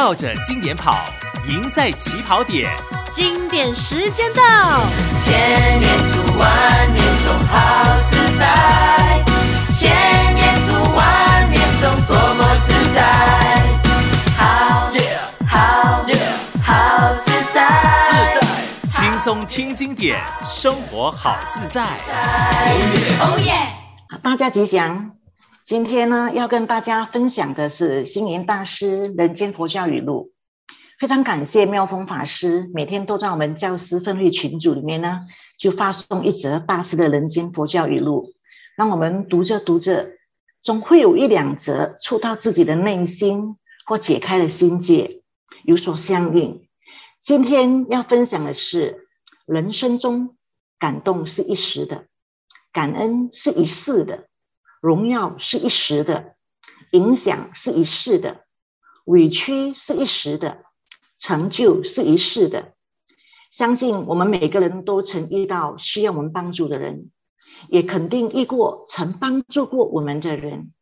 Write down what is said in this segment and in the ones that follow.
绕着经典跑，赢在起跑点。经典时间到，千年读万年诵，好自在。千年读万年诵，多么自在。好，好，好自在。自在，轻松听经典，生活好自在。哦耶！好，大家吉祥。今天呢，要跟大家分享的是星云大师《人间佛教语录》。非常感谢妙峰法师，每天都在我们教师分会群组里面呢，就发送一则大师的《人间佛教语录》，让我们读着读着，总会有一两则触到自己的内心，或解开了心结，有所相应。今天要分享的是，人生中感动是一时的，感恩是一世的。荣耀是一时的，影响是一世的，委屈是一时的，成就是一世的。相信我们每个人都曾遇到需要我们帮助的人，也肯定遇过曾帮助过我们的人。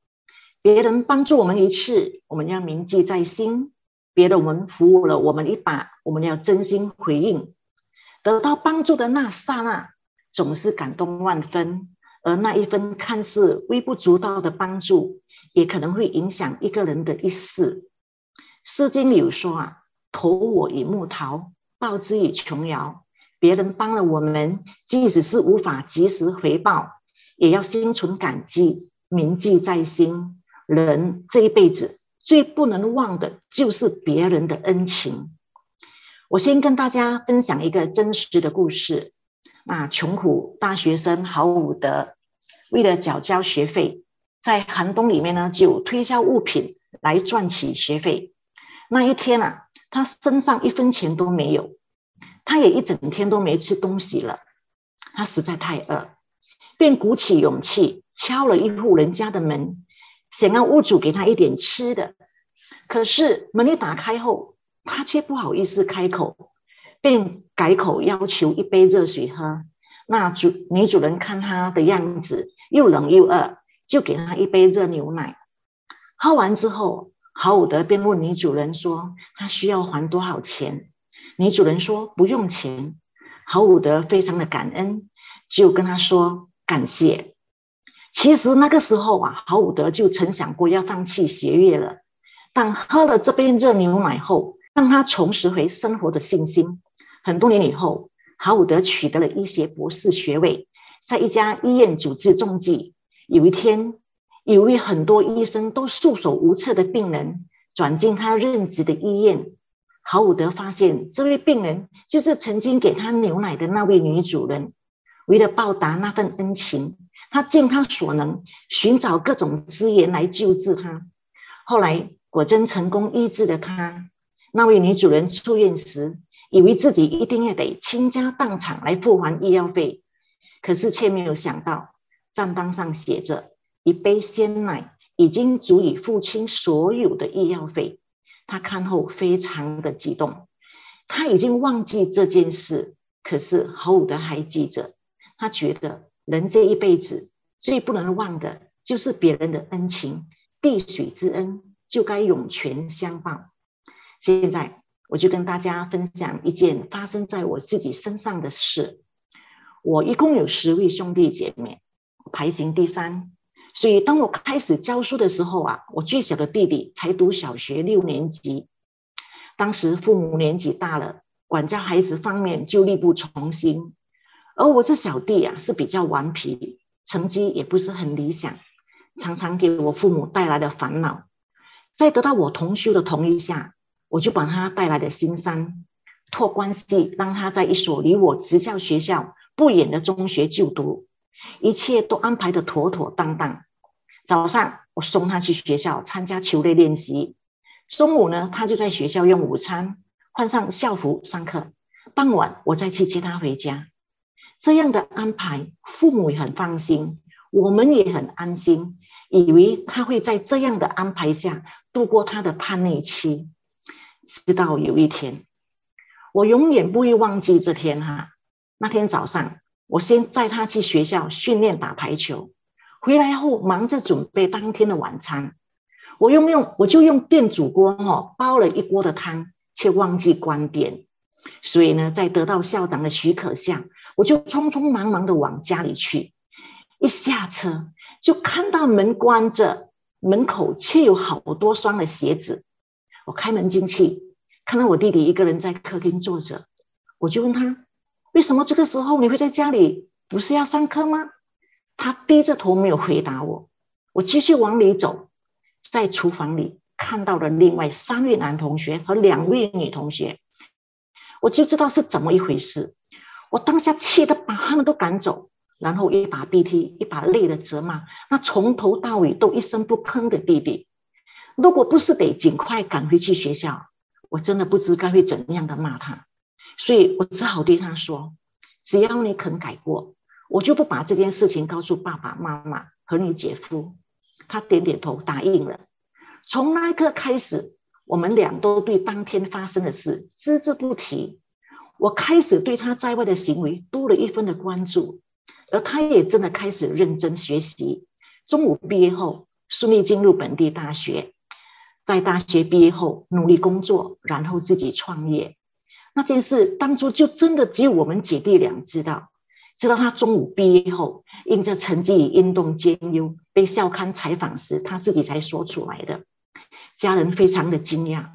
别人帮助我们一次，我们要铭记在心；别人扶我了我们一把，我们要真心回应。得到帮助的那刹那，总是感动万分。而那一份看似微不足道的帮助，也可能会影响一个人的一世。诗经里有说啊：“投我以木桃，报之以琼瑶。”别人帮了我们，即使是无法及时回报，也要心存感激，铭记在心。人这一辈子最不能忘的就是别人的恩情。我先跟大家分享一个真实的故事。那穷苦大学生郝武德。为了缴交学费，在寒冬里面呢，就推销物品来赚取学费。那一天啊，他身上一分钱都没有，他也一整天都没吃东西了。他实在太饿，便鼓起勇气敲了一户人家的门，想让屋主给他一点吃的。可是门一打开后，他却不好意思开口，便改口要求一杯热水喝。那主女主人看他的样子，又冷又饿，就给他一杯热牛奶。喝完之后，郝伍德便问女主人说：“他需要还多少钱？”女主人说：“不用钱。”郝伍德非常的感恩，就跟他说：“感谢。”其实那个时候啊，郝伍德就曾想过要放弃学业了，但喝了这杯热牛奶后，让他重拾回生活的信心。很多年以后，郝伍德取得了医学博士学位。在一家医院主治中计，有一天，有位很多医生都束手无策的病人转进他任职的医院。郝武德发现，这位病人就是曾经给他牛奶的那位女主人。为了报答那份恩情，他尽他所能寻找各种资源来救治他。后来果真成功医治了他。那位女主人出院时，以为自己一定要得倾家荡产来付还医药费。可是却没有想到，账单上写着一杯鲜奶已经足以付清所有的医药费。他看后非常的激动，他已经忘记这件事，可是郝武德还记着。他觉得人这一辈子最不能忘的就是别人的恩情，滴水之恩就该涌泉相报。现在我就跟大家分享一件发生在我自己身上的事。我一共有十位兄弟姐妹，排行第三。所以当我开始教书的时候啊，我最小的弟弟才读小学六年级。当时父母年纪大了，管教孩子方面就力不从心。而我这小弟啊是比较顽皮，成绩也不是很理想，常常给我父母带来了烦恼。在得到我同修的同意下，我就把他带来了新山，托关系让他在一所离我执教学校不远的中学就读，一切都安排得妥妥当当。早上我送他去学校参加球类练习，中午呢，他就在学校用午餐，换上校服上课。傍晚我再去接他回家。这样的安排，父母也很放心，我们也很安心，以为他会在这样的安排下度过他的叛逆期。直到有一天，我永远不会忘记这天哈。那天早上，我先载他去学校训练打排球，回来后忙着准备当天的晚餐。我用用我就用电煮锅哦，煲了一锅的汤，却忘记关电。所以呢，在得到校长的许可下，我就匆匆忙忙的往家里去。一下车就看到门关着，门口却有好多双的鞋子。我开门进去，看到我弟弟一个人在客厅坐着，我就问他：为什么这个时候你会在家里？不是要上课吗？他低着头没有回答我。我继续往里走，在厨房里看到了另外三位男同学和两位女同学。我就知道是怎么一回事，我当下气得把他们都赶走，然后一把鼻涕一把泪的责骂那从头到尾都一声不吭的弟弟。如果不是得尽快赶回去学校，我真的不知该会怎样的骂他，所以我只好对他说：“只要你肯改过，我就不把这件事情告诉爸爸妈妈和你姐夫。”他点点头答应了。从那一刻开始。我们俩都对当天发生的事只字不提。我开始对他在外的行为多了一分的关注，而他也真的开始认真学习。中午毕业后，顺利进入本地大学，在大学毕业后努力工作，然后自己创业。那件事当初就真的只有我们姐弟俩知道。直到他中午毕业后，因着成绩与运动兼优，被校刊采访时，他自己才说出来的。家人非常的惊讶，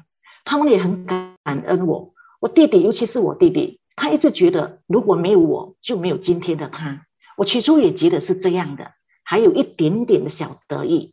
他们也很感恩我。我弟弟，尤其是我弟弟，他一直觉得如果没有我，就没有今天的他。我起初也觉得是这样的，还有一点点的小得意。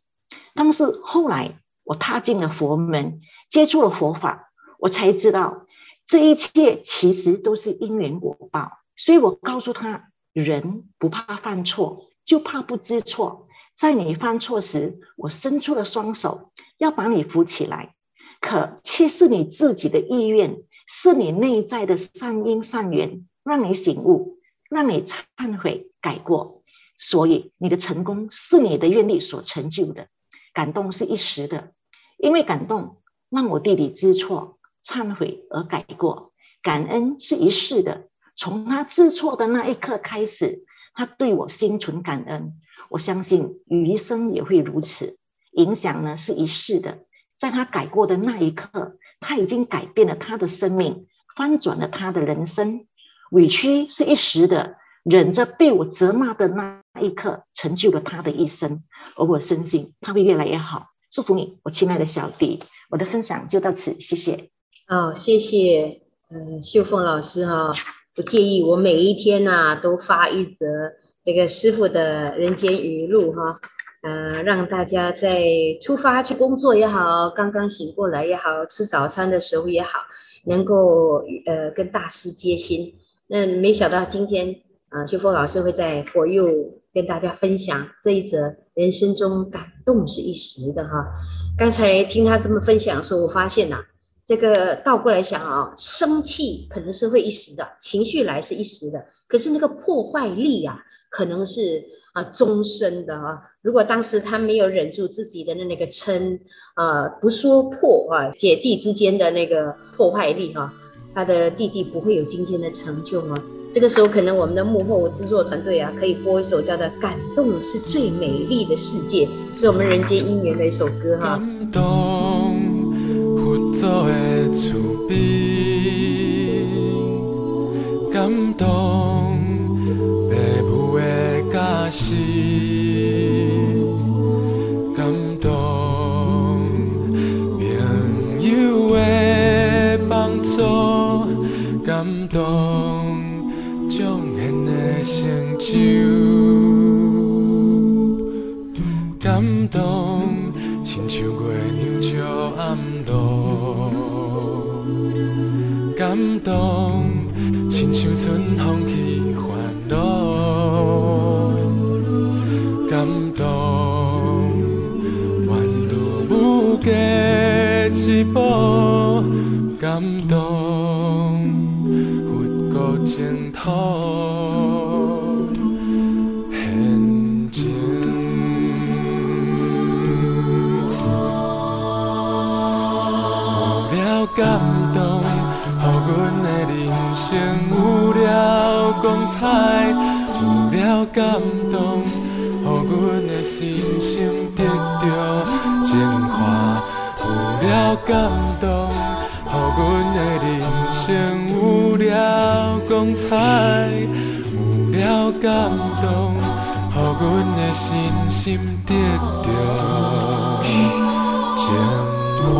但是后来我踏进了佛门，接触了佛法，我才知道这一切其实都是因缘果报。所以我告诉他，人不怕犯错，就怕不知错。在你犯错时，我伸出了双手，要把你扶起来，可却是你自己的意愿，是你内在的善因善缘，让你醒悟，让你忏悔改过。所以你的成功是你的愿力所成就的，感动是一时的，因为感动让我弟弟知错、忏悔而改过，感恩是一世的。从他知错的那一刻开始，他对我心存感恩。我相信余生也会如此，影响呢是一世的。在他改过的那一刻，他已经改变了他的生命，翻转了他的人生。委屈是一时的，忍着被我责骂的那一刻，成就了他的一生。而我深信他会越来越好。祝福你，我亲爱的小弟。我的分享就到此，谢谢。哦，谢谢，呃，秀凤老师哈、不介意我每一天呐、都发一则。这个师傅的人间语录哈，呃，让大家在出发去工作也好，刚刚醒过来也好，吃早餐的时候也好，能够呃跟大师接心。那没想到今天啊，秀凤老师会在佛佑跟大家分享这一则人生中感动是一时的哈。刚才听他这么分享的时候，我发现呐、这个倒过来想啊，生气可能是会一时的，情绪来是一时的，可是那个破坏力、啊。可能是啊，终身的啊。如果当时他没有忍住自己的那个嗔，呃，不说破啊，姐弟之间的那个破坏力哈、啊，他的弟弟不会有今天的成就啊。这个时候，可能我们的幕后制作团队啊，可以播一首叫做《感动是最美丽的世界》，是我们人间姻缘的一首歌哈、啊。感动，做个厝边感动父母的教诲感动朋友的帮助感动春风去欢乐。一步感动，佛国净土光彩；有了感动，予阮的心声得到净化。感动，予阮的人生有了光彩，有了感动，予阮的身心得到净化。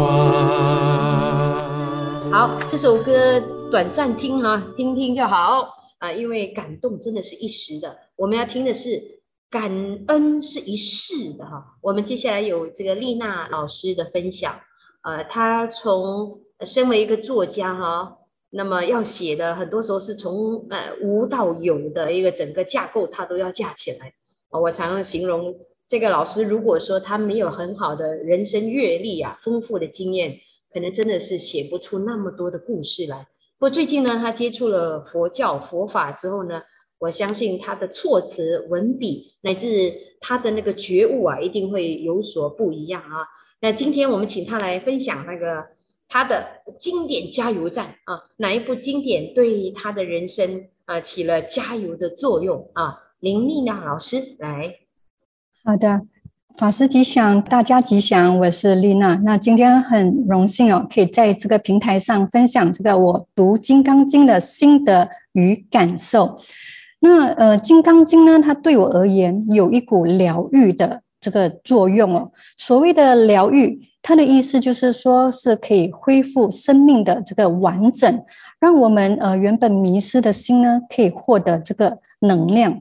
好，这首歌短暂听哈，听听就好啊，因为感动真的是一时的，我们要听的是。感恩是一世的哈，我们接下来有这个丽娜老师的分享，呃，她从身为一个作家哈，那么要写的很多时候是从呃无到有的一个整个架构，她都要架起来。我常常形容这个老师，如果说他没有很好的人生阅历啊，丰富的经验，可能真的是写不出那么多的故事来。不过最近呢，他接触了佛教佛法之后呢。我相信他的措辞、文笔，乃至他的那个觉悟啊，一定会有所不一样啊。那今天我们请他来分享那个他的经典加油站啊，哪一部经典对他的人生啊起了加油的作用啊？林丽娜老师来。好的，法师吉祥，大家吉祥，我是丽娜。那今天很荣幸哦，可以在这个平台上分享这个我读《金刚经》的心得与感受。那呃，《金刚经》呢，它对我而言有一股疗愈的这个作用哦。所谓的疗愈，它的意思就是说是可以恢复生命的这个完整，让我们呃原本迷失的心呢，可以获得这个能量。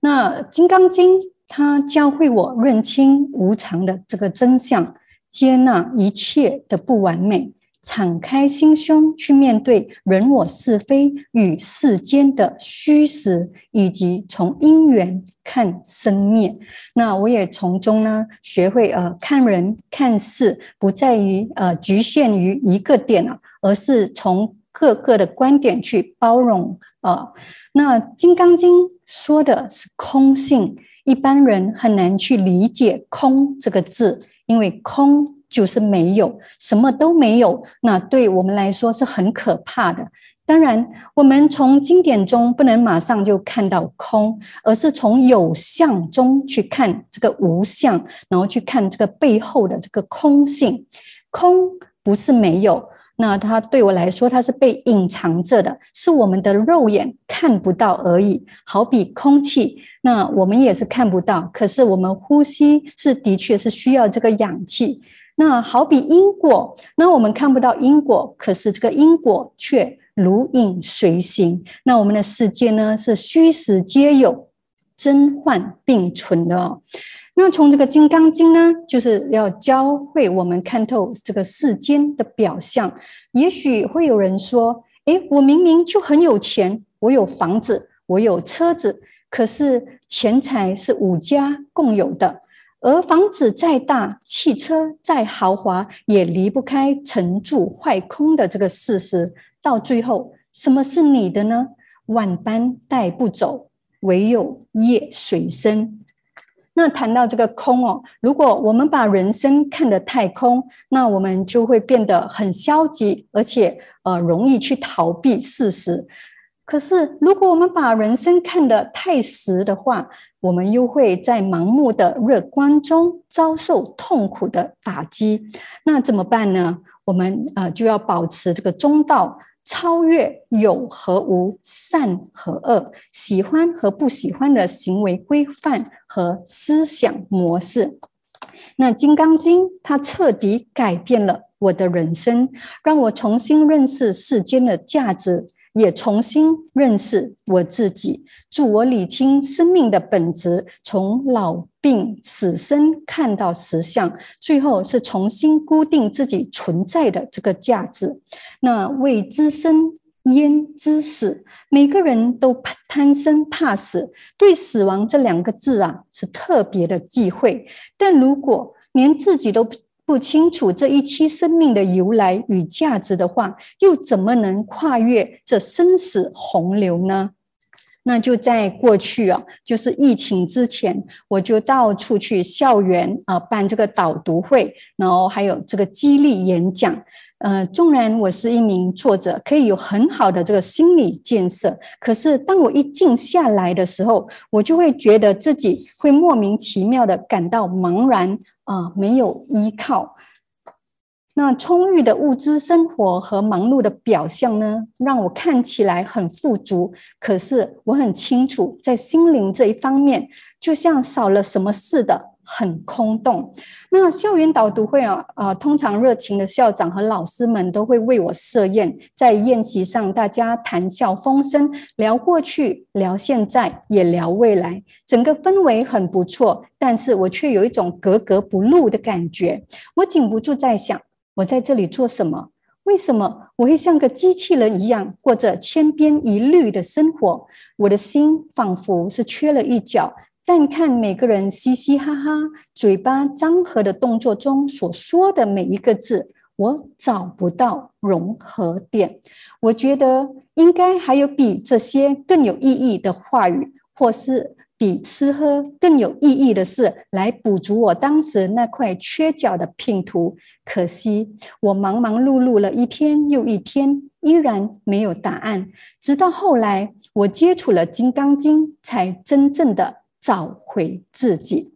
那《金刚经》它教会我认清无常的这个真相，接纳一切的不完美。敞开心胸去面对人我是非与世间的虚实，以及从因缘看生灭。那我也从中呢学会呃看人看事，不在于呃局限于一个点了，而是从各个的观点去包容啊、呃。那《金刚经》说的是空性，一般人很难去理解“空”这个字，因为空。就是没有，什么都没有，那对我们来说是很可怕的。当然，我们从经典中不能马上就看到空，而是从有相中去看这个无相，然后去看这个背后的这个空性。空不是没有，那它对我来说，它是被隐藏着的，是我们的肉眼看不到而已。好比空气，那我们也是看不到，可是我们呼吸是的确是需要这个氧气。那好比因果，那我们看不到因果，可是这个因果却如影随形。那我们的世界呢，是虚实皆有，真幻并存的哦。那从这个《金刚经》呢，就是要教会我们看透这个世间的表象。也许会有人说：“诶，我明明就很有钱，我有房子，我有车子，可是钱财是五家共有的。”而房子再大，汽车再豪华，也离不开成住坏空的这个事实。到最后，什么是你的呢？万般带不走，唯有业随身。那谈到这个空哦，如果我们把人生看得太空，那我们就会变得很消极，而且呃容易去逃避事实。可是，如果我们把人生看得太实的话，我们又会在盲目的乐观中遭受痛苦的打击。那怎么办呢？我们呃就要保持这个中道，超越有和无、善和恶、喜欢和不喜欢的行为规范和思想模式。那《金刚经》它彻底改变了我的人生，让我重新认识世间的价值。也重新认识我自己，助我理清生命的本质，从老病死生看到实相，最后是重新固定自己存在的这个价值。那未知生焉知死？每个人都贪生怕死，对死亡这两个字啊是特别的忌讳。但如果连自己都不清楚这一期生命的由来与价值的话，又怎么能跨越这生死洪流呢？那就在过去啊，就是疫情之前，我就到处去校园啊办这个导读会，然后还有这个激励演讲。呃，纵然我是一名作者，可以有很好的这个心理建设，可是当我一静下来的时候，我就会觉得自己会莫名其妙的感到茫然啊，没有依靠。那充裕的物质生活和忙碌的表象呢，让我看起来很富足。可是我很清楚，在心灵这一方面，就像少了什么似的。很空洞。那校园导读会啊，呃，通常热情的校长和老师们都会为我设宴，在宴席上，大家谈笑风生，聊过去，聊现在，也聊未来，整个氛围很不错。但是我却有一种格格不入的感觉。我禁不住在想，我在这里做什么？为什么我会像个机器人一样过着千篇一律的生活？我的心仿佛是缺了一角。但看每个人嘻嘻哈哈、嘴巴张合的动作中所说的每一个字，我找不到融合点。我觉得应该还有比这些更有意义的话语，或是比吃喝更有意义的事，来补足我当时那块缺角的拼图。可惜我忙忙碌碌了一天又一天，依然没有答案。直到后来，我接触了《金刚经》，才真正的。找回自己。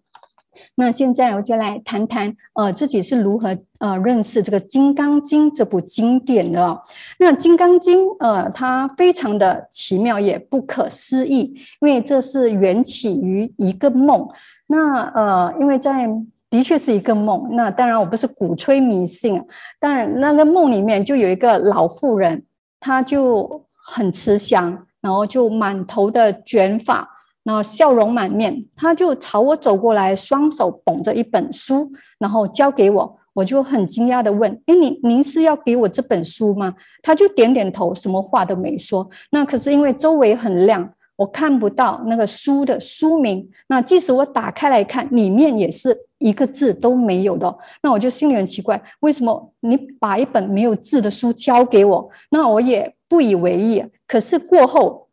那现在我就来谈谈，呃，自己是如何呃认识这个《金刚经》这部经典的哦。那《金刚经》呃，它非常的奇妙，也不可思议，因为这是缘起于一个梦。那呃，因为在的确是一个梦。那当然我不是鼓吹迷信，但那个梦里面就有一个老妇人，她就很慈祥，然后就满头的卷发。那笑容满面，他就朝我走过来，双手捧着一本书，然后交给我。我就很惊讶地问：“哎，您您是要给我这本书吗？”他就点点头，什么话都没说。那可是因为周围很亮，我看不到那个书的书名。那即使我打开来看，里面也是一个字都没有的。那我就心里很奇怪，为什么你把一本没有字的书交给我？那我也不以为意。可是过后。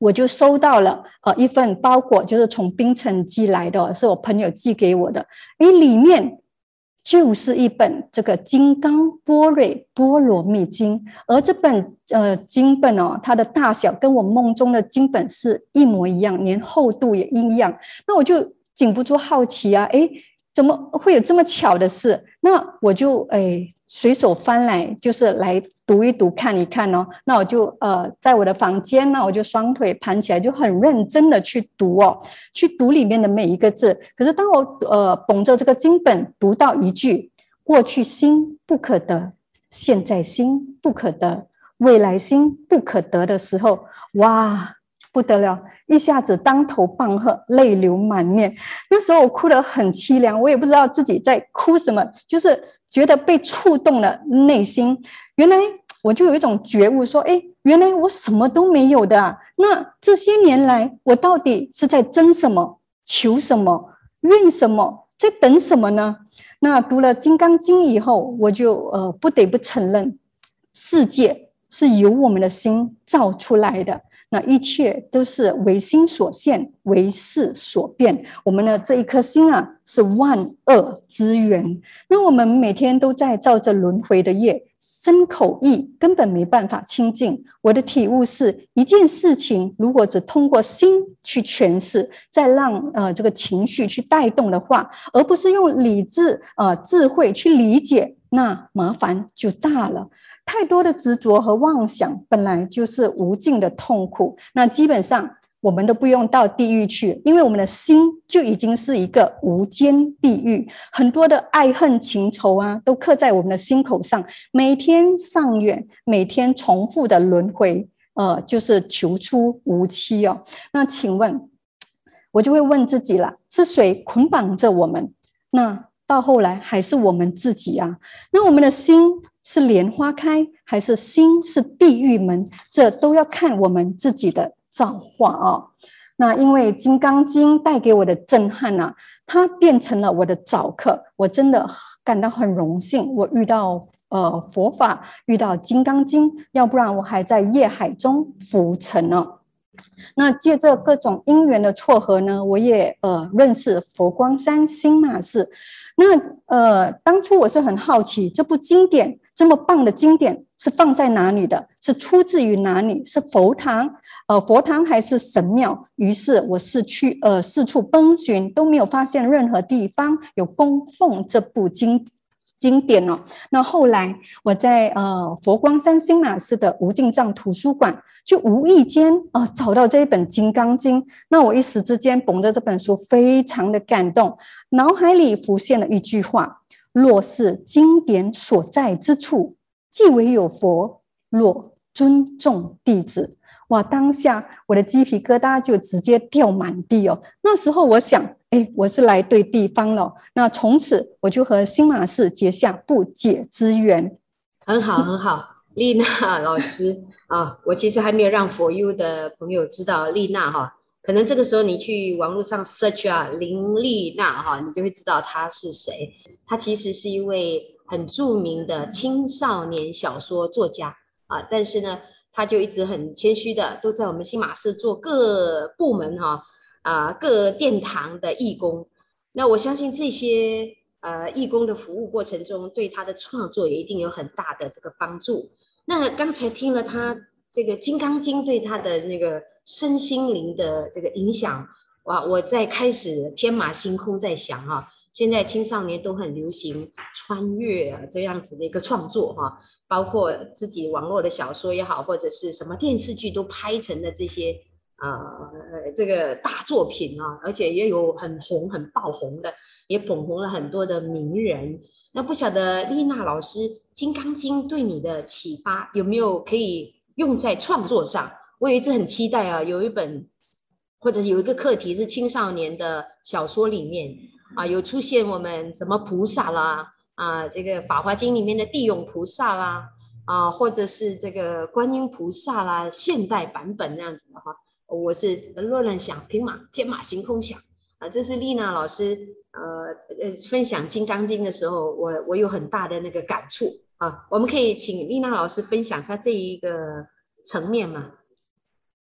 我就收到了呃一份包裹，就是从槟城寄来的，是我朋友寄给我的。诶，里面就是一本这个《金刚波瑞波罗蜜经》，而这本呃经本哦，它的大小跟我梦中的经本是一模一样，连厚度也一样。那我就禁不住好奇啊，诶，怎么会有这么巧的事？那我就诶随手翻来，就是来。读一读，看一看哦。那我就呃，在我的房间，那我就双腿盘起来，就很认真的去读哦，去读里面的每一个字。可是当我呃捧着这个经本读到一句“过去心不可得，现在心不可得，未来心不可得”的时候，哇，不得了，一下子当头棒喝，泪流满面。那时候我哭得很凄凉，我也不知道自己在哭什么，就是觉得被触动了内心。原来。我就有一种觉悟，说：“哎，原来我什么都没有的啊。那这些年来，我到底是在争什么、求什么、怨什么，在等什么呢？”那读了《金刚经》以后，我就呃不得不承认，世界是由我们的心造出来的。那一切都是唯心所现，唯事所变。我们的这一颗心啊，是万恶之源。那我们每天都在造着轮回的业。身口意根本没办法清净。我的体悟是一件事情，如果只通过心去诠释，再让呃这个情绪去带动的话，而不是用理智呃智慧去理解，那麻烦就大了。太多的执着和妄想，本来就是无尽的痛苦。那基本上。我们都不用到地狱去，因为我们的心就已经是一个无间地狱，很多的爱恨情仇啊，都刻在我们的心口上，每天上演，每天重复的轮回，呃，就是求出无期哦。那请问，我就会问自己了：是谁捆绑着我们？那到后来还是我们自己啊？那我们的心是莲花开，还是心是地狱门？这都要看我们自己的。造化啊，那因为《金刚经》带给我的震撼啊，它变成了我的早课，我真的感到很荣幸。我遇到呃佛法，遇到《金刚经》，要不然我还在业海中浮沉呢。那借着各种因缘的撮合呢，我也呃认识佛光山新马寺。那呃，当初我是很好奇，这部经典这么棒的经典是放在哪里的？是出自于哪里？是佛堂？呃，佛堂还是神庙？于是我是去呃四处奔寻，都没有发现任何地方有供奉这部经经典哦。那后来我在呃佛光山新马寺的无尽藏图书馆，就无意间啊、呃、找到这一本《金刚经》，那我一时之间捧着这本书，非常的感动，脑海里浮现了一句话：若是经典所在之处，即为有佛；若尊重弟子。哇！当下我的鸡皮疙瘩就直接掉满地哦。那时候我想，哎，我是来对地方了。那从此我就和新马寺结下不解之缘。很好，很好，丽娜老师啊，我其实还没有让 For You 的朋友知道丽娜哈。可能这个时候你去网络上 search 啊，林丽娜哈，你就会知道她是谁。她其实是一位很著名的青少年小说作家啊，但是呢。她就一直很谦虚的，都在我们新马市做各部门哈啊各殿堂的义工。那我相信这些呃义工的服务过程中，对他的创作也一定有很大的这个帮助。那刚才听了他这个《金刚经》对他的那个身心灵的这个影响，哇！我在开始天马行空在想哈，现在青少年都很流行穿越啊这样子的一个创作哈。包括自己网络的小说也好，或者是什么电视剧都拍成的这些呃这个大作品啊，而且也有很红很爆红的，也捧红了很多的名人。那不晓得丽娜老师《金刚经》对你的启发有没有可以用在创作上？我也一直很期待啊，有一本或者有一个课题是青少年的小说里面啊，有出现我们什么菩萨啦。啊，这个《法华经》里面的地勇菩萨啦，啊，或者是这个观音菩萨啦，现代版本那样子的话，我是乱乱想，平马天马行空想啊。这是丽娜老师呃呃分享《金刚经》的时候，我我有很大的那个感触啊。我们可以请丽娜老师分享一下这一个层面吗？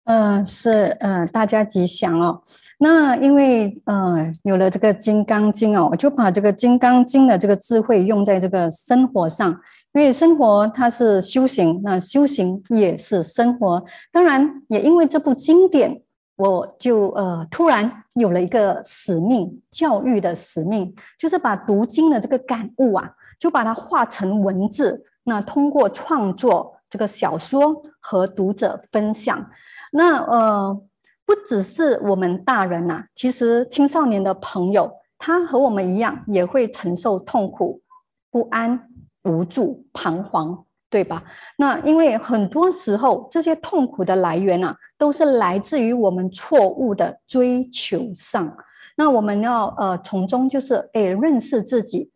嗯、是，嗯、呃，大家吉祥哦。那因为，呃，有了这个《金刚经》哦，我就把这个《金刚经》的这个智慧用在这个生活上。因为生活它是修行，那修行也是生活。当然，也因为这部经典，我就呃突然有了一个使命，教育的使命，就是把读经的这个感悟啊，就把它化成文字，那通过创作这个小说和读者分享。那呃，不只是我们大人呐、其实青少年的朋友，他和我们一样，也会承受痛苦、不安、无助、彷徨，对吧？那因为很多时候，这些痛苦的来源啊，都是来自于我们错误的追求上。那我们要呃，从中就是诶，认识自己。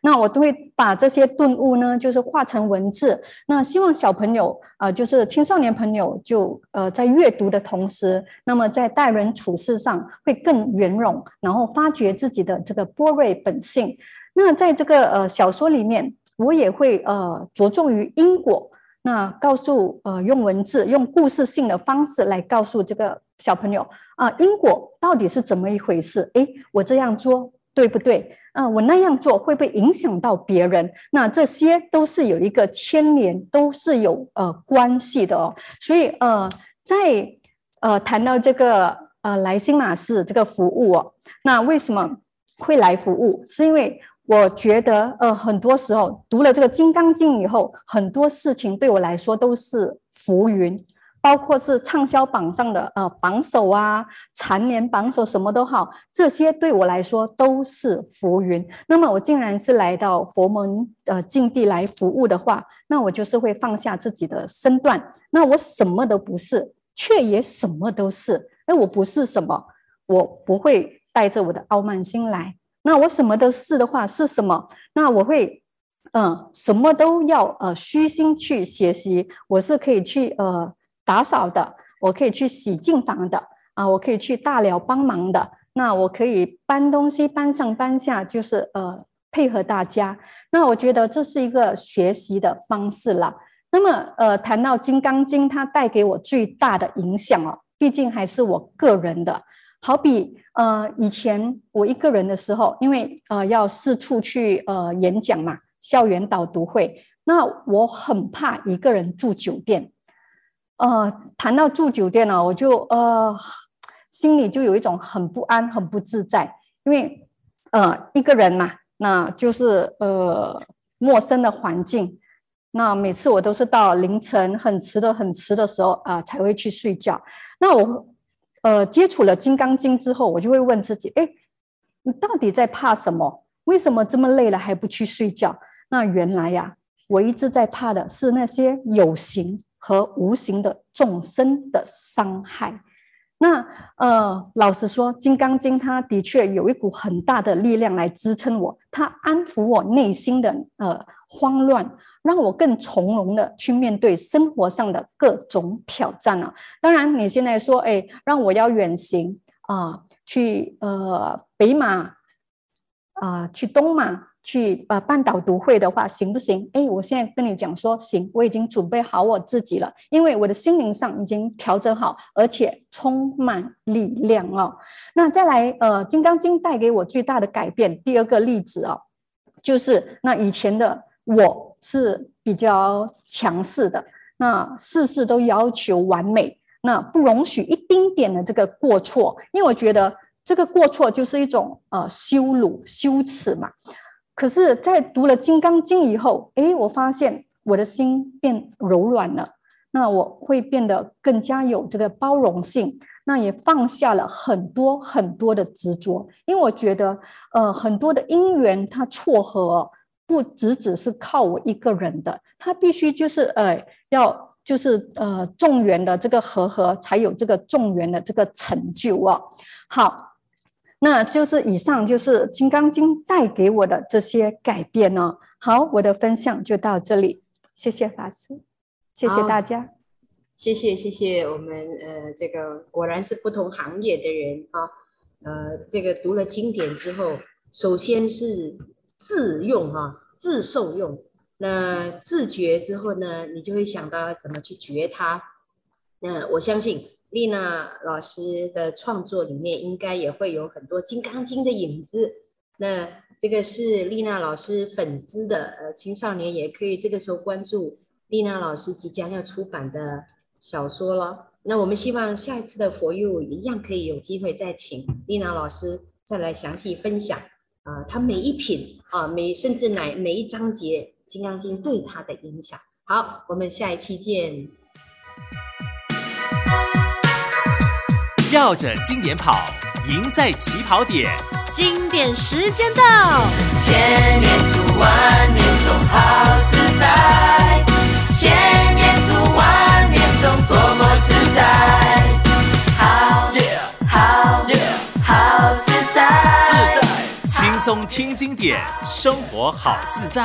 那我都会把这些顿悟呢，就是化成文字。那希望小朋友、呃，就是青少年朋友就，呃在阅读的同时，那么在待人处事上会更圆融，然后发掘自己的这个波瑞本性。那在这个呃小说里面，我也会呃着重于因果，那告诉呃用文字、用故事性的方式来告诉这个小朋友啊、因果到底是怎么一回事？诶，我这样做对不对？啊、我那样做会不会影响到别人？那这些都是有一个牵连，都是有呃关系的哦。所以呃，在呃谈到这个呃来新马寺这个服务哦，那为什么会来服务？是因为我觉得呃很多时候读了这个《金刚经》以后，很多事情对我来说都是浮云。包括是畅销榜上的呃榜首啊，蝉联榜首什么都好，这些对我来说都是浮云。那么我既然是来到佛门呃境地来服务的话，那我就是会放下自己的身段。那我什么都不是，却也什么都是。哎，我不是什么，我不会带着我的傲慢心来。那我什么都是的话是什么？那我会嗯、什么都要呃虚心去学习。我是可以去呃。打扫的，我可以去洗净房的啊，我可以去大寮帮忙的，那我可以搬东西搬上搬下，就是呃配合大家。那我觉得这是一个学习的方式了。那么呃，谈到《金刚经》，它带给我最大的影响哦，毕竟还是我个人的。好比呃以前我一个人的时候，因为呃要四处去呃演讲嘛，校园导读会，那我很怕一个人住酒店。呃，谈到住酒店呢，我就呃心里就有一种很不安、很不自在，因为呃一个人嘛，那就是呃陌生的环境。那每次我都是到凌晨很迟的很迟的时候啊、才会去睡觉。那我呃接触了《金刚经》之后，我就会问自己：哎，你到底在怕什么？为什么这么累了还不去睡觉？那原来呀、我一直在怕的是那些有形和无形的众生的伤害。那呃，老实说，《金刚经》它的确有一股很大的力量来支撑我，它安抚我内心的呃慌乱。让我更从容的去面对生活上的各种挑战、啊。当然，你现在说，哎，让我要远行啊、去呃北马啊、去东马，去呃办导读会的话，行不行？哎，我现在跟你讲说，行，我已经准备好我自己了，因为我的心灵上已经调整好，而且充满力量哦。那再来，呃，《金刚经》带给我最大的改变，第二个例子哦，就是那以前的我。是比较强势的，那事事都要求完美，那不容许一丁点的这个过错，因为我觉得这个过错就是一种呃羞辱、羞耻嘛。可是，在读了《金刚经》以后，诶，我发现我的心变柔软了，那我会变得更加有这个包容性，那也放下了很多很多的执着，因为我觉得呃很多的因缘它撮合。不只只是靠我一个人的，它必须就是呃，要就是呃，众缘的这个和合，才有这个众缘的这个成就哦。好，那就是以上就是《金刚经》带给我的这些改变哦。好，我的分享就到这里，谢谢法师，谢谢大家，谢谢谢谢我们呃，这个果然是不同行业的人啊，呃，这个读了经典之后，首先是自用啊。自受用，那自觉之后呢，你就会想到怎么去觉它。那我相信丽娜老师的创作里面应该也会有很多《金刚经》的影子。那这个是丽娜老师粉丝的呃青少年也可以这个时候关注丽娜老师即将要出版的小说了。那我们希望下一次的佛佑一样可以有机会再请丽娜老师再来详细分享。啊，她每一品啊，每甚至乃每一章节《金刚经》对她的影响。好，我们下一期见。绕着经典跑，赢在起跑点。经典时间到，千年读万年诵，好自在。千年读万年诵，多么自在。好好好自在，自在轻松听经典，生活好自在。